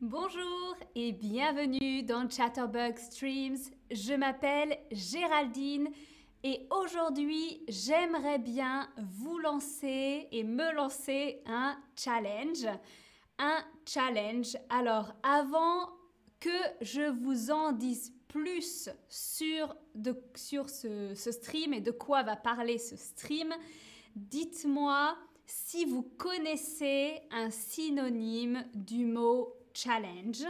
Bonjour et bienvenue dans Chatterbug Streams. Je m'appelle Géraldine et aujourd'hui j'aimerais bien vous lancer et me lancer un challenge. Un challenge. Alors avant que je vous en dise plus sur, ce, ce stream et de quoi va parler ce stream, dites-moi si vous connaissez un synonyme du mot challenge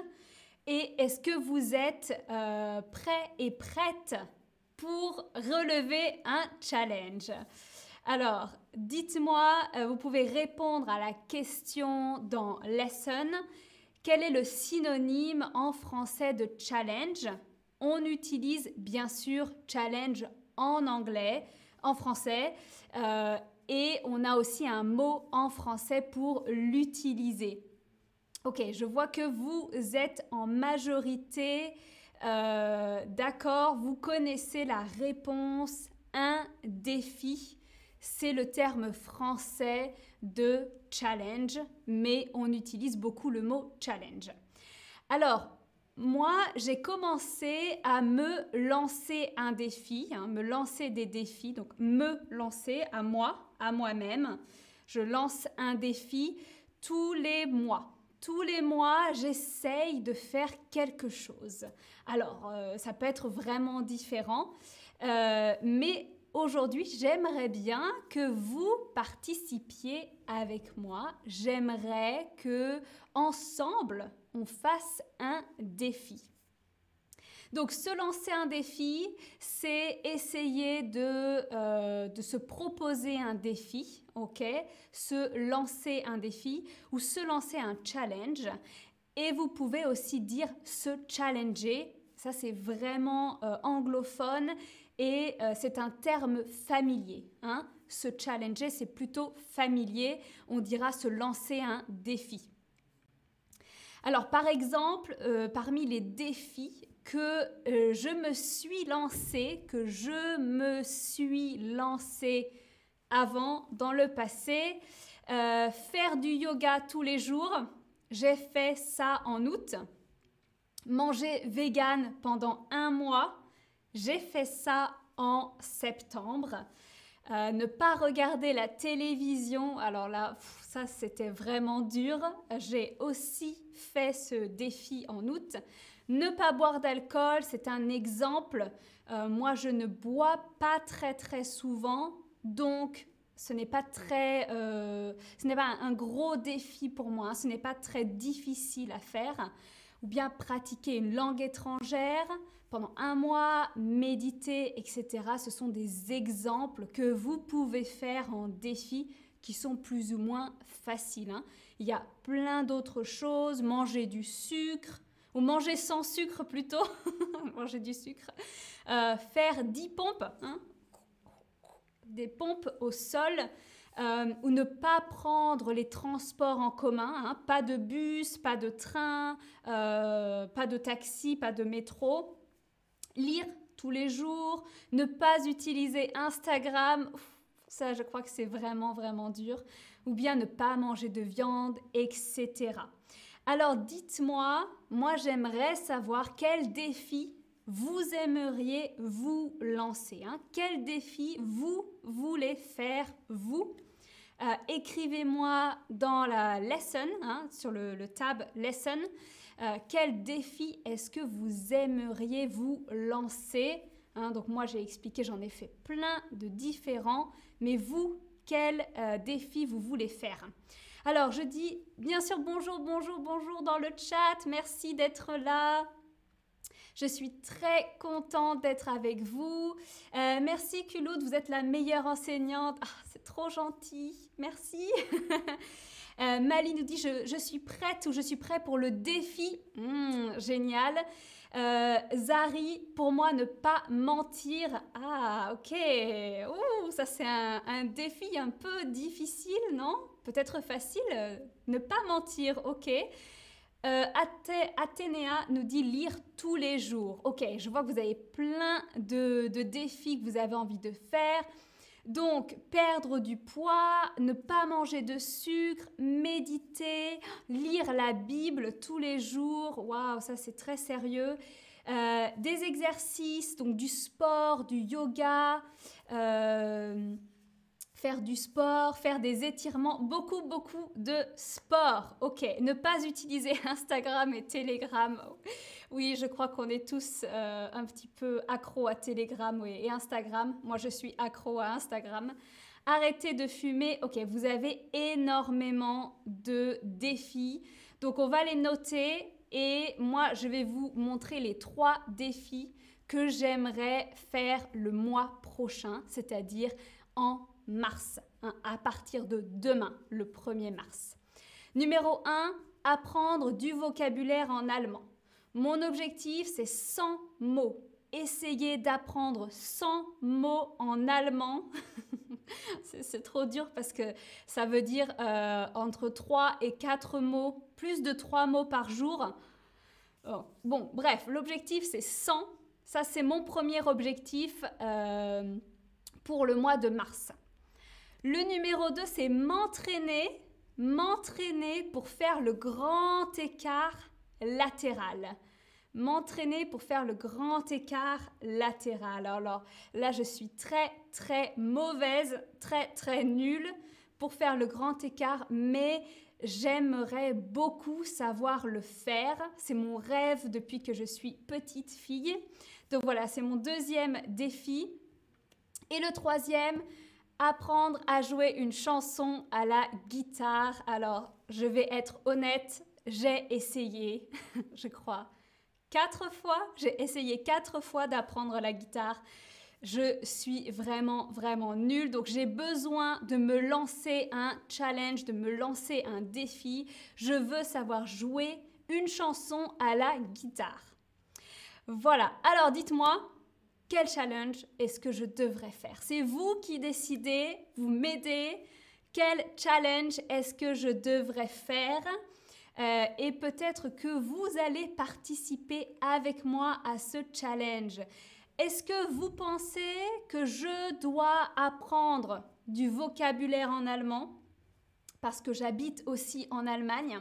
et est-ce que vous êtes euh, prêt et prête pour relever un challenge? Alors, dites-moi, euh, vous pouvez répondre à la question dans lesson. Quel est le synonyme en français de challenge? On utilise bien sûr challenge en anglais, en français. Euh, et on a aussi un mot en français pour l'utiliser. Ok, je vois que vous êtes en majorité euh, d'accord, vous connaissez la réponse un défi. C'est le terme français de challenge, mais on utilise beaucoup le mot challenge. Alors, moi, j'ai commencé à me lancer un défi, hein, me lancer des défis, donc me lancer à moi, à moi-même. Je lance un défi tous les mois. Tous les mois, j'essaye de faire quelque chose. Alors, euh, ça peut être vraiment différent, euh, mais aujourd'hui, j'aimerais bien que vous participiez avec moi. J'aimerais que ensemble, on fasse un défi. Donc se lancer un défi, c'est essayer de, euh, de, se proposer un défi, ok? Se lancer un défi ou se lancer un challenge. Et vous pouvez aussi dire se challenger. Ça, c'est vraiment euh, anglophone et euh, c'est un terme familier. Hein? Se challenger, c'est plutôt familier. On dira se lancer un défi. Alors, par exemple, parmi les défis, que euh, je me suis lancée, que je me suis lancée avant, dans le passé. Euh, faire du yoga tous les jours, j'ai fait ça en août. Manger vegan pendant un mois, j'ai fait ça en septembre. Euh, ne pas regarder la télévision, alors là, ça c'était vraiment dur. J'ai aussi fait ce défi en août. Ne pas boire d'alcool, c'est un exemple. Euh, moi, je ne bois pas très très souvent, donc ce n'est pas très, euh, ce n'est pas un gros défi pour moi. Ce n'est pas très difficile à faire. Ou bien pratiquer une langue étrangère pendant un mois, méditer, etc. Ce sont des exemples que vous pouvez faire en défi qui sont plus ou moins faciles. Hein. Il y a plein d'autres choses, manger du sucre, ou manger sans sucre plutôt, manger du sucre, euh, faire 10 pompes, hein. des pompes au sol, euh, ou ne pas prendre les transports en commun, hein. pas de bus, pas de train, euh, pas de taxi, pas de métro, lire tous les jours, ne pas utiliser Instagram, ça je crois que c'est vraiment vraiment dur, ou bien ne pas manger de viande, etc. Alors dites-moi, moi j'aimerais savoir quel défi vous aimeriez vous lancer. Hein? Quel défi vous voulez faire vous? Euh, Écrivez-moi dans la lesson, hein, sur le, tab lesson, euh, quel défi est-ce que vous aimeriez vous lancer hein? Donc moi j'ai expliqué, j'en ai fait plein de différents, mais vous, quel euh, défi vous voulez faire alors, je dis bien sûr bonjour, bonjour, bonjour dans le chat. Merci d'être là. Je suis très contente d'être avec vous. Euh, merci Culoud, vous êtes la meilleure enseignante. Ah, c'est trop gentil. Merci. euh, nous dit je, suis prête ou je suis prêt pour le défi. Hmm, génial. Euh, Zari, pour moi, ne pas mentir. Ah, ok. Ouh, ça c'est un, défi un peu difficile, non? Peut-être facile, euh, ne pas mentir, ok. Euh, Athénéa nous dit lire tous les jours. Ok, je vois que vous avez plein de, défis que vous avez envie de faire. Donc, perdre du poids, ne pas manger de sucre, méditer, lire la Bible tous les jours. Waouh, ça c'est très sérieux. Euh, des exercices, donc du sport, du yoga, euh, faire du sport, faire des étirements, beaucoup, beaucoup de sport. Ok, ne pas utiliser Instagram et Telegram. Oui, je crois qu'on est tous euh, un petit peu accro à Telegram et Instagram. Moi, je suis accro à Instagram. Arrêtez de fumer. Ok, vous avez énormément de défis. Donc, on va les noter et moi, je vais vous montrer les trois défis que j'aimerais faire le mois prochain, c'est-à-dire en mars, hein, à partir de demain, le 1er mars. Numéro 1, apprendre du vocabulaire en allemand. Mon objectif, c'est 100 mots. Essayez d'apprendre 100 mots en allemand. c'est trop dur parce que ça veut dire euh, entre 3 et 4 mots, plus de 3 mots par jour. Oh, bon, bref, l'objectif c'est 100. Ça, c'est mon premier objectif euh, pour le mois de mars. Le numéro 2, c'est m'entraîner, m'entraîner pour faire le grand écart latéral. M'entraîner pour faire le grand écart latéral. Alors là, je suis très, très mauvaise, très, très nulle pour faire le grand écart, mais j'aimerais beaucoup savoir le faire. C'est mon rêve depuis que je suis petite fille. Donc voilà, c'est mon deuxième défi. Et le troisième, apprendre à jouer une chanson à la guitare. Alors, je vais être honnête, j'ai essayé, je crois, quatre fois. J'ai essayé quatre fois d'apprendre la guitare. Je suis vraiment, vraiment nulle. Donc, j'ai besoin de me lancer un challenge, de me lancer un défi. Je veux savoir jouer une chanson à la guitare. Voilà. Alors, dites-moi, quel challenge est-ce que je devrais faire? C'est vous qui décidez, vous m'aidez. Quel challenge est-ce que je devrais faire? Euh, Et peut-être que vous allez participer avec moi à ce challenge. Est-ce que vous pensez que je dois apprendre du vocabulaire en allemand? Parce que j'habite aussi en Allemagne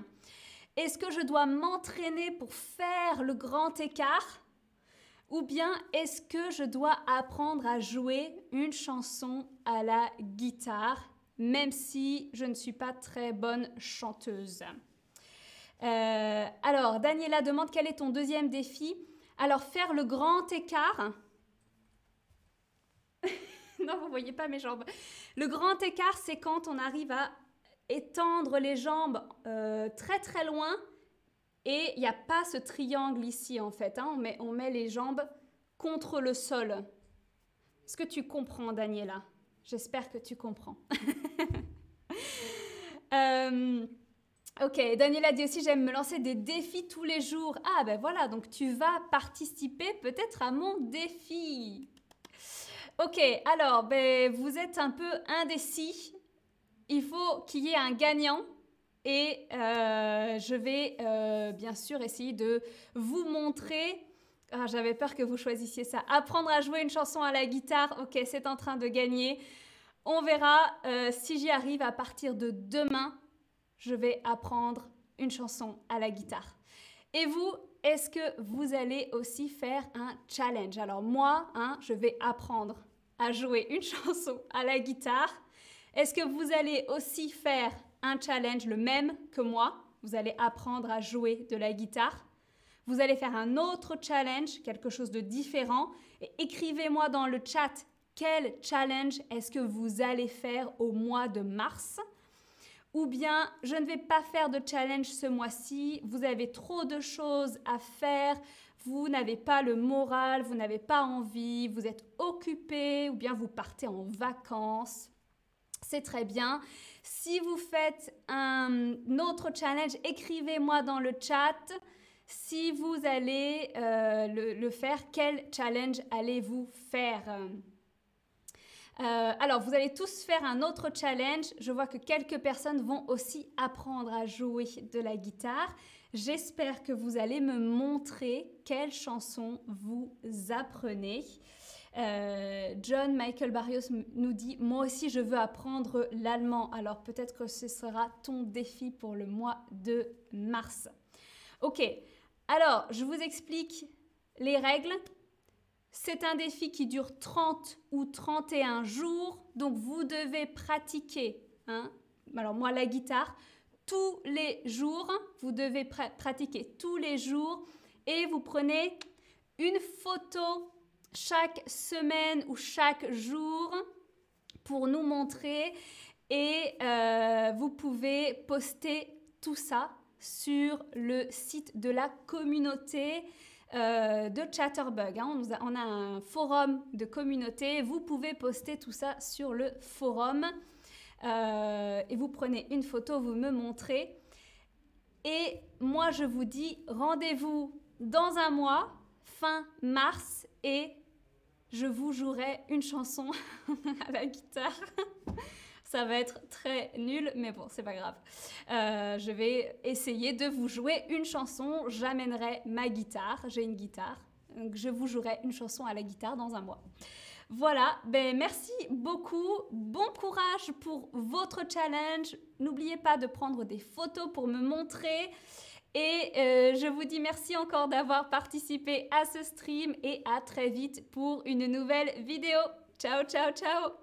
Est-ce que je dois m'entraîner pour faire le grand écart? Ou bien est-ce que je dois apprendre à jouer une chanson à la guitare, même si je ne suis pas très bonne chanteuse? Euh, Alors, Daniela demande quel est ton deuxième défi Alors, faire le grand écart. non, vous voyez pas mes jambes. Le grand écart, c'est quand on arrive à étendre les jambes euh, très très loin et il n'y a pas ce triangle ici en fait. Hein. On, met, les jambes contre le sol. Est-ce que tu comprends, Daniela? J'espère que tu comprends. Euh, ok, Daniela dit aussi j'aime me lancer des défis tous les jours. Ah ben voilà, donc tu vas participer peut-être à mon défi. Ok, alors ben, vous êtes un peu indécis. Il faut qu'il y ait un gagnant. Et euh, je vais euh, bien sûr essayer de vous montrer. Ah, J'avais peur que vous choisissiez ça. Apprendre à jouer une chanson à la guitare. Ok, c'est en train de gagner. On verra euh, si j'y arrive à partir de demain. Je vais apprendre une chanson à la guitare. Et vous, est-ce que vous allez aussi faire un challenge? Alors moi, hein, je vais apprendre à jouer une chanson à la guitare. Est-ce que vous allez aussi faire un challenge, le même que moi. Vous allez apprendre à jouer de la guitare. Vous allez faire un autre challenge, quelque chose de différent. Et écrivez-moi dans le chat quel challenge est-ce que vous allez faire au mois de mars. Ou bien, je ne vais pas faire de challenge ce mois-ci, vous avez trop de choses à faire, vous n'avez pas le moral, vous n'avez pas envie, vous êtes occupé, ou bien vous partez en vacances. C'est très bien. Si vous faites un autre challenge, écrivez-moi dans le chat si vous allez euh, le, faire. Quel challenge allez-vous faire? Euh, alors, vous allez tous faire un autre challenge. Je vois que quelques personnes vont aussi apprendre à jouer de la guitare. J'espère que vous allez me montrer quelle chanson vous apprenez. Euh, John Michael Barrios nous dit Moi aussi, je veux apprendre l'allemand. Alors peut-être que ce sera ton défi pour le mois de mars. Ok, alors je vous explique les règles. C'est un défi qui dure 30 ou 31 jours, donc vous devez pratiquer. Hein. alors moi, la guitare, tous les jours, vous devez pratiquer tous les jours et vous prenez une photo chaque semaine ou chaque jour pour nous montrer et euh, vous pouvez poster tout ça sur le site de la communauté euh, de Chatterbug. Hein. On, a, un forum de communauté. Vous pouvez poster tout ça sur le forum. Euh, et vous prenez une photo, vous me montrez. Et moi, je vous dis rendez-vous dans un mois, fin mars, et je vous jouerai une chanson à la guitare. Ça va être très nul, mais bon, c'est pas grave. Euh, je vais essayer de vous jouer une chanson. J'amènerai ma guitare. J'ai une guitare. Je vous jouerai une chanson à la guitare dans un mois. Voilà, ben merci beaucoup. Bon courage pour votre challenge. N'oubliez pas de prendre des photos pour me montrer. Et euh, je vous dis merci encore d'avoir participé à ce stream et à très vite pour une nouvelle vidéo. Ciao, ciao, ciao